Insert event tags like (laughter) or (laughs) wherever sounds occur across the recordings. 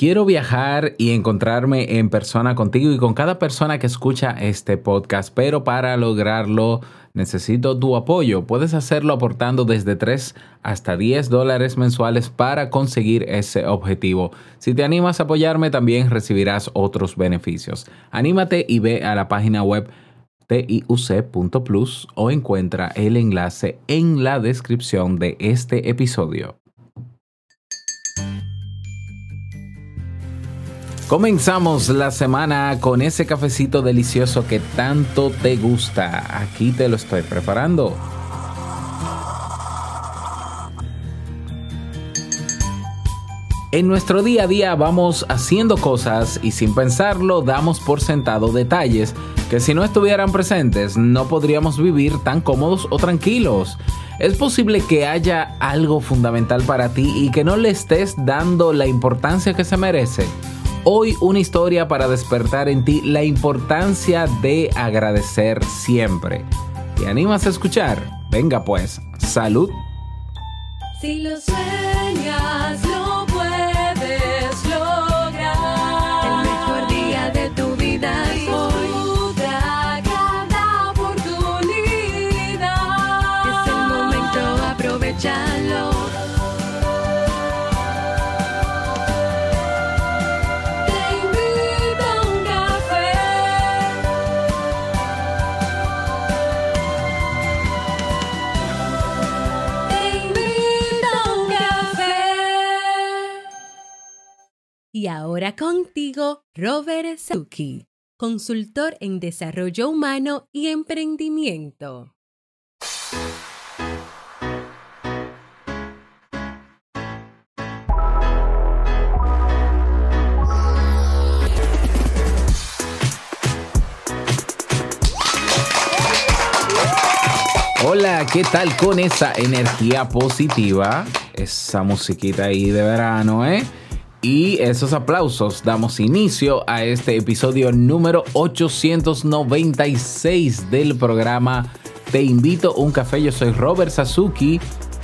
Quiero viajar y encontrarme en persona contigo y con cada persona que escucha este podcast, pero para lograrlo necesito tu apoyo. Puedes hacerlo aportando desde 3 hasta 10 dólares mensuales para conseguir ese objetivo. Si te animas a apoyarme, también recibirás otros beneficios. Anímate y ve a la página web tiuc.plus o encuentra el enlace en la descripción de este episodio. Comenzamos la semana con ese cafecito delicioso que tanto te gusta. Aquí te lo estoy preparando. En nuestro día a día vamos haciendo cosas y sin pensarlo damos por sentado detalles que si no estuvieran presentes no podríamos vivir tan cómodos o tranquilos. Es posible que haya algo fundamental para ti y que no le estés dando la importancia que se merece. Hoy una historia para despertar en ti la importancia de agradecer siempre. ¿Te animas a escuchar? Venga pues, salud. Si lo sueñas, ahora contigo, Robert Suki, consultor en desarrollo humano y emprendimiento. Hola, ¿qué tal con esa energía positiva? Esa musiquita ahí de verano, ¿eh? Y esos aplausos damos inicio a este episodio número 896 del programa Te invito a un café. Yo soy Robert Sasuki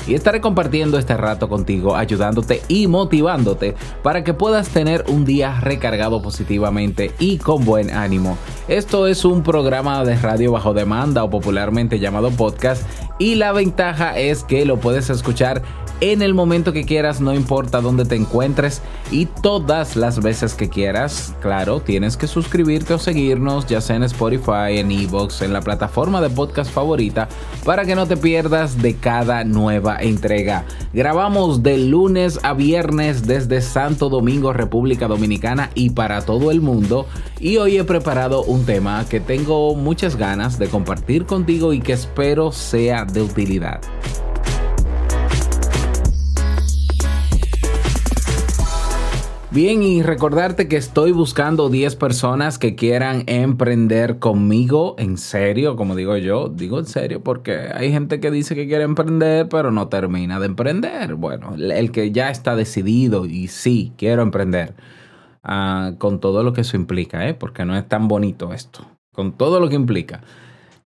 y estaré compartiendo este rato contigo, ayudándote y motivándote para que puedas tener un día recargado positivamente y con buen ánimo. Esto es un programa de radio bajo demanda o popularmente llamado podcast y la ventaja es que lo puedes escuchar en el momento que quieras, no importa dónde te encuentres y todas las veces que quieras. Claro, tienes que suscribirte o seguirnos, ya sea en Spotify, en Evox, en la plataforma de podcast favorita, para que no te pierdas de cada nueva entrega. Grabamos de lunes a viernes desde Santo Domingo, República Dominicana y para todo el mundo. Y hoy he preparado un tema que tengo muchas ganas de compartir contigo y que espero sea de utilidad. Bien, y recordarte que estoy buscando 10 personas que quieran emprender conmigo, en serio, como digo yo, digo en serio porque hay gente que dice que quiere emprender pero no termina de emprender. Bueno, el que ya está decidido y sí, quiero emprender, ah, con todo lo que eso implica, ¿eh? porque no es tan bonito esto, con todo lo que implica.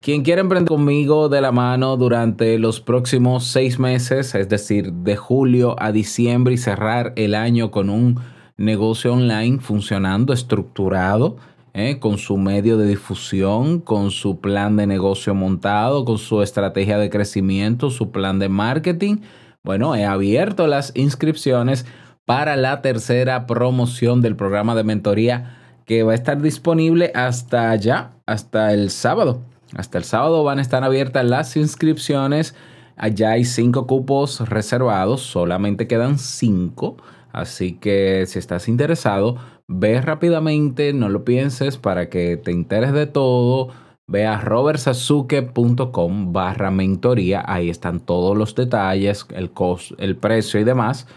Quien quiera emprender conmigo de la mano durante los próximos seis meses, es decir, de julio a diciembre y cerrar el año con un negocio online funcionando, estructurado, ¿eh? con su medio de difusión, con su plan de negocio montado, con su estrategia de crecimiento, su plan de marketing. Bueno, he abierto las inscripciones para la tercera promoción del programa de mentoría que va a estar disponible hasta allá, hasta el sábado. Hasta el sábado van a estar abiertas las inscripciones. Allá hay cinco cupos reservados, solamente quedan cinco. Así que si estás interesado, ve rápidamente, no lo pienses para que te enteres de todo. Ve a robertsazuke.com barra mentoría. Ahí están todos los detalles, el, el precio y demás.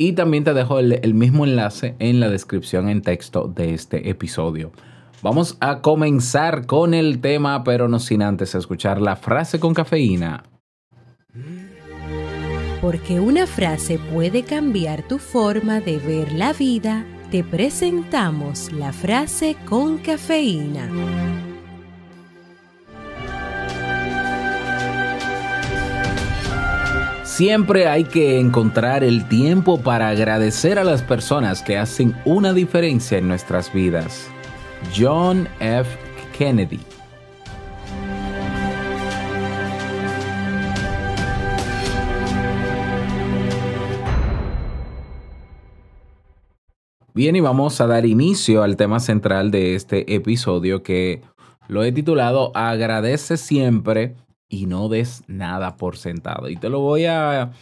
Y también te dejo el, el mismo enlace en la descripción en texto de este episodio. Vamos a comenzar con el tema, pero no sin antes escuchar la frase con cafeína. Porque una frase puede cambiar tu forma de ver la vida, te presentamos la frase con cafeína. Siempre hay que encontrar el tiempo para agradecer a las personas que hacen una diferencia en nuestras vidas. John F. Kennedy. Bien, y vamos a dar inicio al tema central de este episodio que lo he titulado Agradece siempre y no des nada por sentado. Y te lo voy a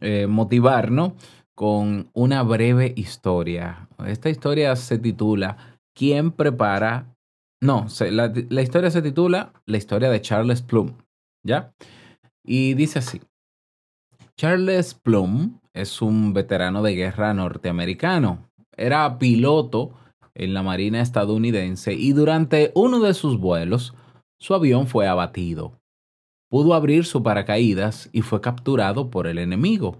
eh, motivar, ¿no? Con una breve historia. Esta historia se titula ¿Quién prepara? No, la, la historia se titula La historia de Charles Plum, ¿ya? Y dice así. Charles Plum es un veterano de guerra norteamericano. Era piloto en la Marina estadounidense y durante uno de sus vuelos su avión fue abatido pudo abrir su paracaídas y fue capturado por el enemigo.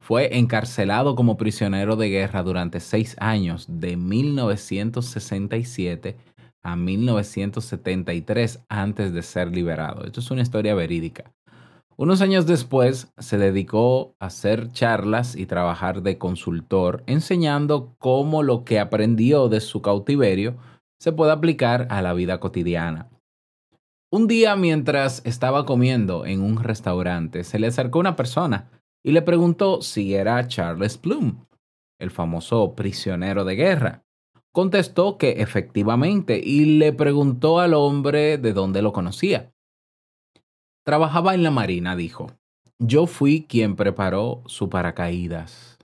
Fue encarcelado como prisionero de guerra durante seis años, de 1967 a 1973, antes de ser liberado. Esto es una historia verídica. Unos años después se dedicó a hacer charlas y trabajar de consultor, enseñando cómo lo que aprendió de su cautiverio se puede aplicar a la vida cotidiana. Un día mientras estaba comiendo en un restaurante, se le acercó una persona y le preguntó si era Charles Plum, el famoso prisionero de guerra. Contestó que efectivamente y le preguntó al hombre de dónde lo conocía. Trabajaba en la Marina, dijo. Yo fui quien preparó su paracaídas.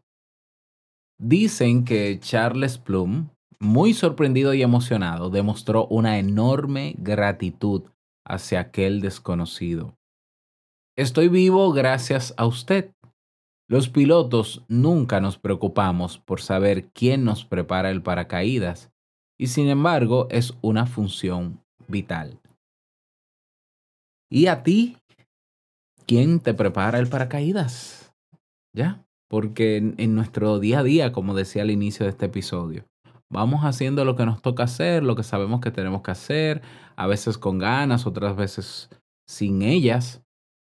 Dicen que Charles Plum, muy sorprendido y emocionado, demostró una enorme gratitud hacia aquel desconocido. Estoy vivo gracias a usted. Los pilotos nunca nos preocupamos por saber quién nos prepara el paracaídas y sin embargo es una función vital. ¿Y a ti? ¿Quién te prepara el paracaídas? ¿Ya? Porque en, nuestro día a día, como decía al inicio de este episodio, Vamos haciendo lo que nos toca hacer, lo que sabemos que tenemos que hacer, a veces con ganas, otras veces sin ellas,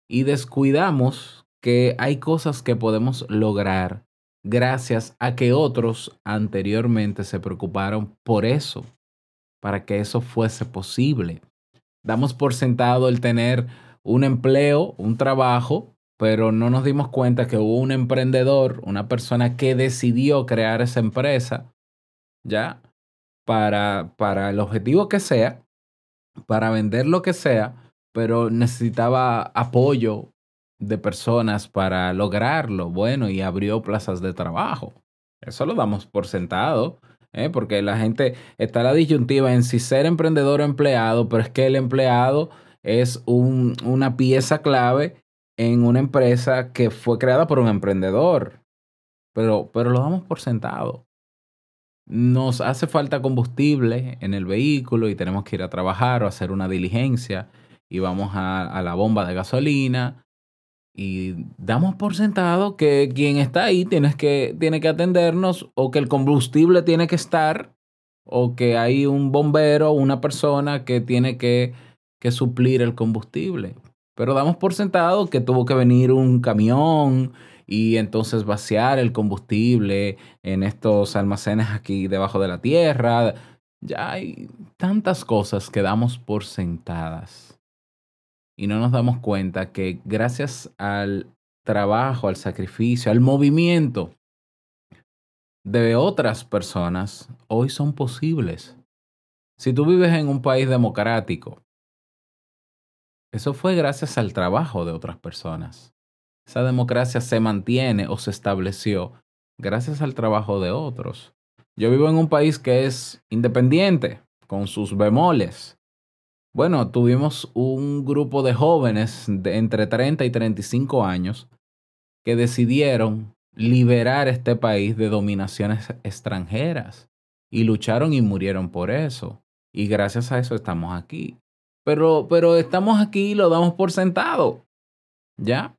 y descuidamos que hay cosas que podemos lograr gracias a que otros anteriormente se preocuparon por eso, para que eso fuese posible. Damos por sentado el tener un empleo, un trabajo, pero no nos dimos cuenta que hubo un emprendedor, una persona que decidió crear esa empresa ¿ya? Para, para el objetivo que sea, para vender lo que sea, pero necesitaba apoyo de personas para lograrlo. Bueno, y abrió plazas de trabajo. Eso lo damos por sentado, ¿eh? porque la gente está la disyuntiva en si ser emprendedor o empleado, pero es que el empleado es un, una pieza clave en una empresa que fue creada por un emprendedor. Pero, pero lo damos por sentado nos hace falta combustible en el vehículo y tenemos que ir a trabajar o hacer una diligencia y vamos a, la bomba de gasolina y damos por sentado que quien está ahí tiene que, tiene que atendernos o que el combustible tiene que estar o que hay un bombero o una persona que tiene que, que suplir el combustible. Pero damos por sentado que tuvo que venir un camión y entonces vaciar el combustible en estos almacenes aquí debajo de la tierra. Ya hay tantas cosas que damos por sentadas y no nos damos cuenta que gracias al trabajo, al sacrificio, al movimiento de otras personas, hoy son posibles. Si tú vives en un país democrático, eso fue gracias al trabajo de otras personas. Esa democracia se mantiene o se estableció gracias al trabajo de otros. Yo vivo en un país que es independiente, con sus bemoles. Bueno, tuvimos un grupo de jóvenes de entre 30 y 35 años que decidieron liberar este país de dominaciones extranjeras y lucharon y murieron por eso. Y gracias a eso estamos aquí. Pero, pero estamos aquí y lo damos por sentado. ¿Ya?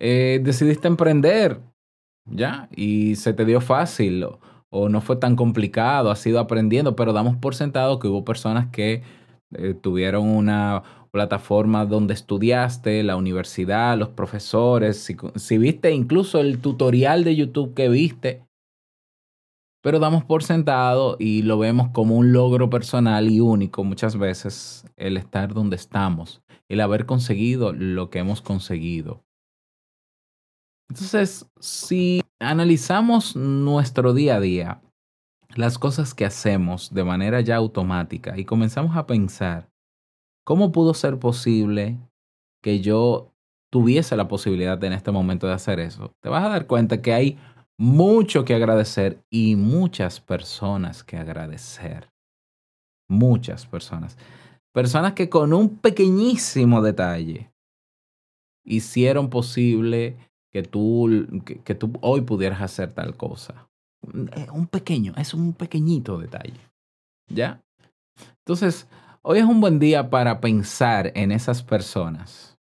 Eh, decidiste emprender, ¿ya? Y se te dio fácil o, no fue tan complicado, has ido aprendiendo, pero damos por sentado que hubo personas que eh, tuvieron una, plataforma donde estudiaste, la universidad, los profesores, si, si viste incluso el tutorial de YouTube que viste, pero damos por sentado y lo vemos como un logro personal y único muchas veces el estar donde estamos, el haber conseguido lo que hemos conseguido. Entonces, si analizamos nuestro día a día, las cosas que hacemos de manera ya automática y comenzamos a pensar, ¿cómo pudo ser posible que yo tuviese la posibilidad en este momento de hacer eso? Te vas a dar cuenta que hay mucho que agradecer y muchas personas que agradecer. Muchas personas. Personas que con un pequeñísimo detalle hicieron posible que tú, que, tú hoy pudieras hacer tal cosa. Eh, un pequeño, es un pequeñito detalle. ¿Ya? Entonces, hoy es un buen día para pensar en esas personas.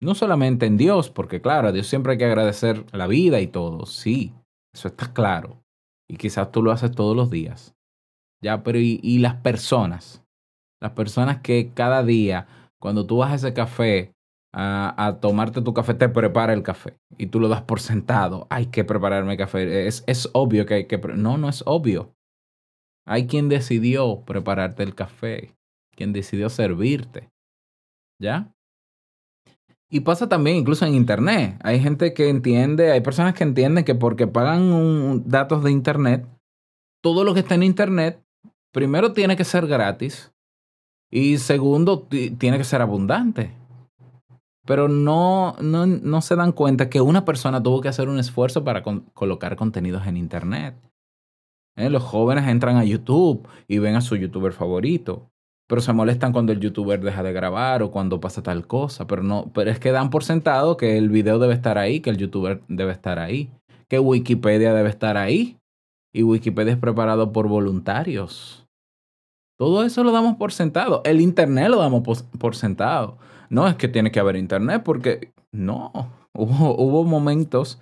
No solamente en Dios, porque claro, a Dios siempre hay que agradecer la vida y todo, sí, eso está claro. Y quizás tú lo haces todos los días. Ya, pero y, y las personas? Las personas que cada día, cuando tú vas a ese café a, tomarte tu café, te prepara el café. Y tú lo das por sentado. Hay que prepararme café. Es, es obvio que hay que... No, no es obvio. Hay quien decidió prepararte el café. Quien decidió servirte. ¿Ya? Y pasa también incluso en Internet. Hay gente que entiende, hay personas que entienden que porque pagan datos de Internet, todo lo que está en Internet, primero tiene que ser gratis y segundo tiene que ser abundante. Pero no, no, no se dan cuenta que una persona tuvo que hacer un esfuerzo para colocar contenidos en Internet. ¿Eh? Los jóvenes entran a YouTube y ven a su youtuber favorito pero se molestan cuando el youtuber deja de grabar o cuando pasa tal cosa, pero no, pero es que dan por sentado que el video debe estar ahí, que el youtuber debe estar ahí, que Wikipedia debe estar ahí y Wikipedia es preparado por voluntarios. Todo eso lo damos por sentado. El internet lo damos por, sentado. No es que tiene que haber internet porque no, hubo, momentos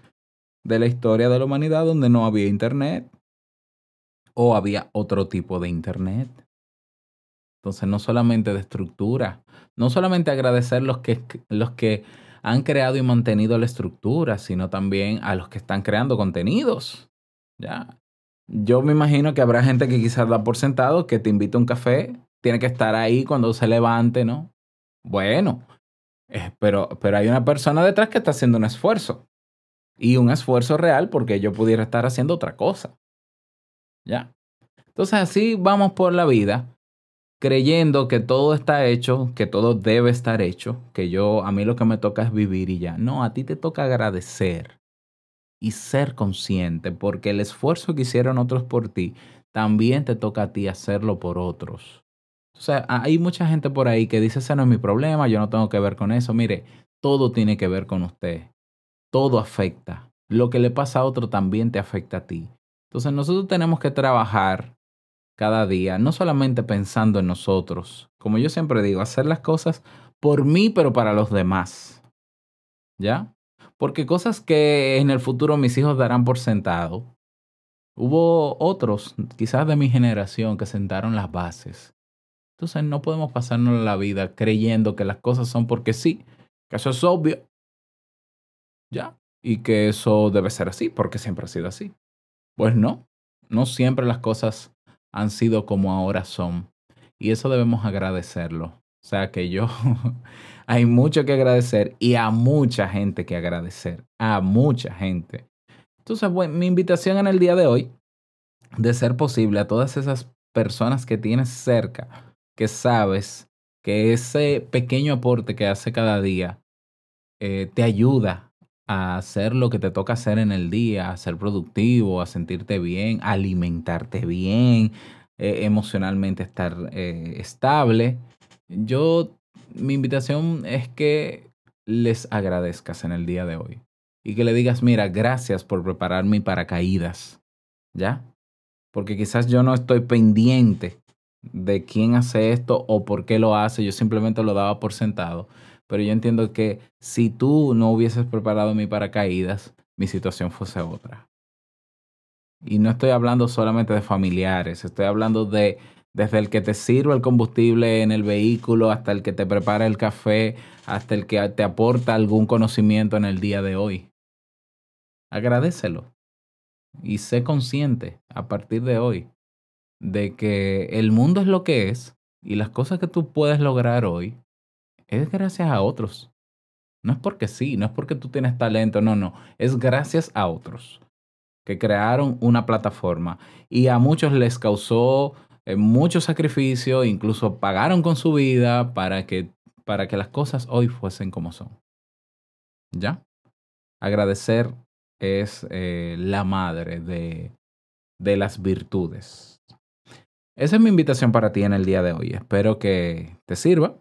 de la historia de la humanidad donde no había internet o había otro tipo de internet. Entonces, no solamente de estructura, no solamente agradecer los que, los que han creado y mantenido la estructura, sino también a los que están creando contenidos. ¿ya? Yo me imagino que habrá gente que quizás da por sentado que te invita a un café, tiene que estar ahí cuando se levante, ¿no? Bueno, eh, pero, pero hay una persona detrás que está haciendo un esfuerzo. Y un esfuerzo real porque yo pudiera estar haciendo otra cosa. ¿Ya? Entonces así vamos por la vida creyendo que todo está hecho, que todo debe estar hecho, que yo a mí lo que me toca es vivir y ya. No, a ti te toca agradecer y ser consciente, porque el esfuerzo que hicieron otros por ti, también te toca a ti hacerlo por otros. O sea, hay mucha gente por ahí que dice, ese no es mi problema, yo no tengo que ver con eso. Mire, todo tiene que ver con usted. Todo afecta. Lo que le pasa a otro también te afecta a ti. Entonces nosotros tenemos que trabajar cada día, no solamente pensando en nosotros, como yo siempre digo, hacer las cosas por mí, pero para los demás. ¿Ya? Porque cosas que en el futuro mis hijos darán por sentado, hubo otros, quizás de mi generación, que sentaron las bases. Entonces no podemos pasarnos la vida creyendo que las cosas son porque sí, que eso es obvio. ¿Ya? Y que eso debe ser así, porque siempre ha sido así. Pues no, no siempre las cosas han sido como ahora son. Y eso debemos agradecerlo. O sea que yo, (laughs) hay mucho que agradecer y a mucha gente que agradecer, a mucha gente. Entonces, bueno, mi invitación en el día de hoy, de ser posible a todas esas personas que tienes cerca, que sabes que ese pequeño aporte que hace cada día eh, te ayuda a hacer lo que te toca hacer en el día, a ser productivo, a sentirte bien, a alimentarte bien, eh, emocionalmente estar eh, estable. Yo, mi invitación es que les agradezcas en el día de hoy y que le digas, mira, gracias por preparar mi paracaídas, ¿ya? Porque quizás yo no estoy pendiente de quién hace esto o por qué lo hace, yo simplemente lo daba por sentado pero yo entiendo que si tú no hubieses preparado mi paracaídas, mi situación fuese otra. Y no estoy hablando solamente de familiares, estoy hablando de, Desde el que te sirve el combustible en el vehículo hasta el que te prepara el café, hasta el que te aporta algún conocimiento en el día de hoy. Agradecelo y sé consciente a partir de hoy de que el mundo es lo que es y las cosas que tú puedes lograr hoy es gracias a otros. No es porque sí, no es porque tú tienes talento, no, no, es gracias a otros que crearon una plataforma y a muchos les causó eh, mucho sacrificio, incluso pagaron con su vida para que, para que las cosas hoy fuesen como son. ¿Ya? Agradecer es eh, la madre de, de las virtudes. Esa es mi invitación para ti en el día de hoy. Espero que te sirva.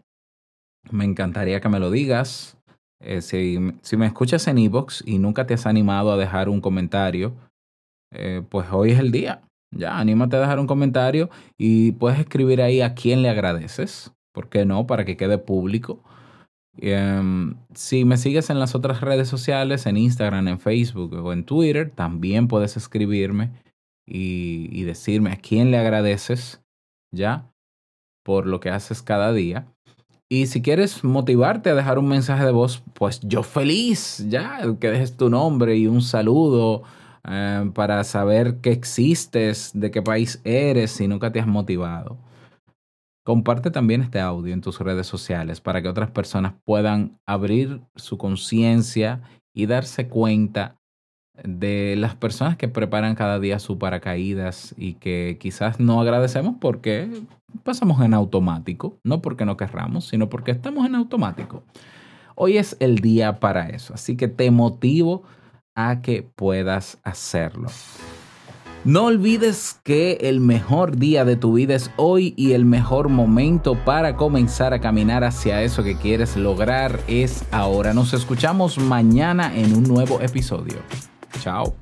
Me encantaría que me lo digas. Eh, si, si, me escuchas en Evox y nunca te has animado a dejar un comentario, eh, pues hoy es el día. Ya, anímate a dejar un comentario y puedes escribir ahí a quién le agradeces. ¿Por qué no? Para que quede público. Em, si me sigues en las otras redes sociales, en Instagram, en Facebook o en Twitter, también puedes escribirme y, decirme a quién le agradeces ya por lo que haces cada día. Y si quieres motivarte a dejar un mensaje de voz, pues yo feliz, ya, que dejes tu nombre y un saludo em, para saber que existes, de qué país eres, si nunca te has motivado. Comparte también este audio en tus redes sociales para que otras personas puedan abrir su conciencia y darse cuenta de las personas que preparan cada día su paracaídas y que quizás no agradecemos porque pasamos en automático, no porque no querramos, sino porque estamos en automático. Hoy es el día para eso, así que te motivo a que puedas hacerlo. No olvides que el mejor día de tu vida es hoy y el mejor momento para comenzar a caminar hacia eso que quieres lograr es ahora. Nos escuchamos mañana en un nuevo episodio. Tchau.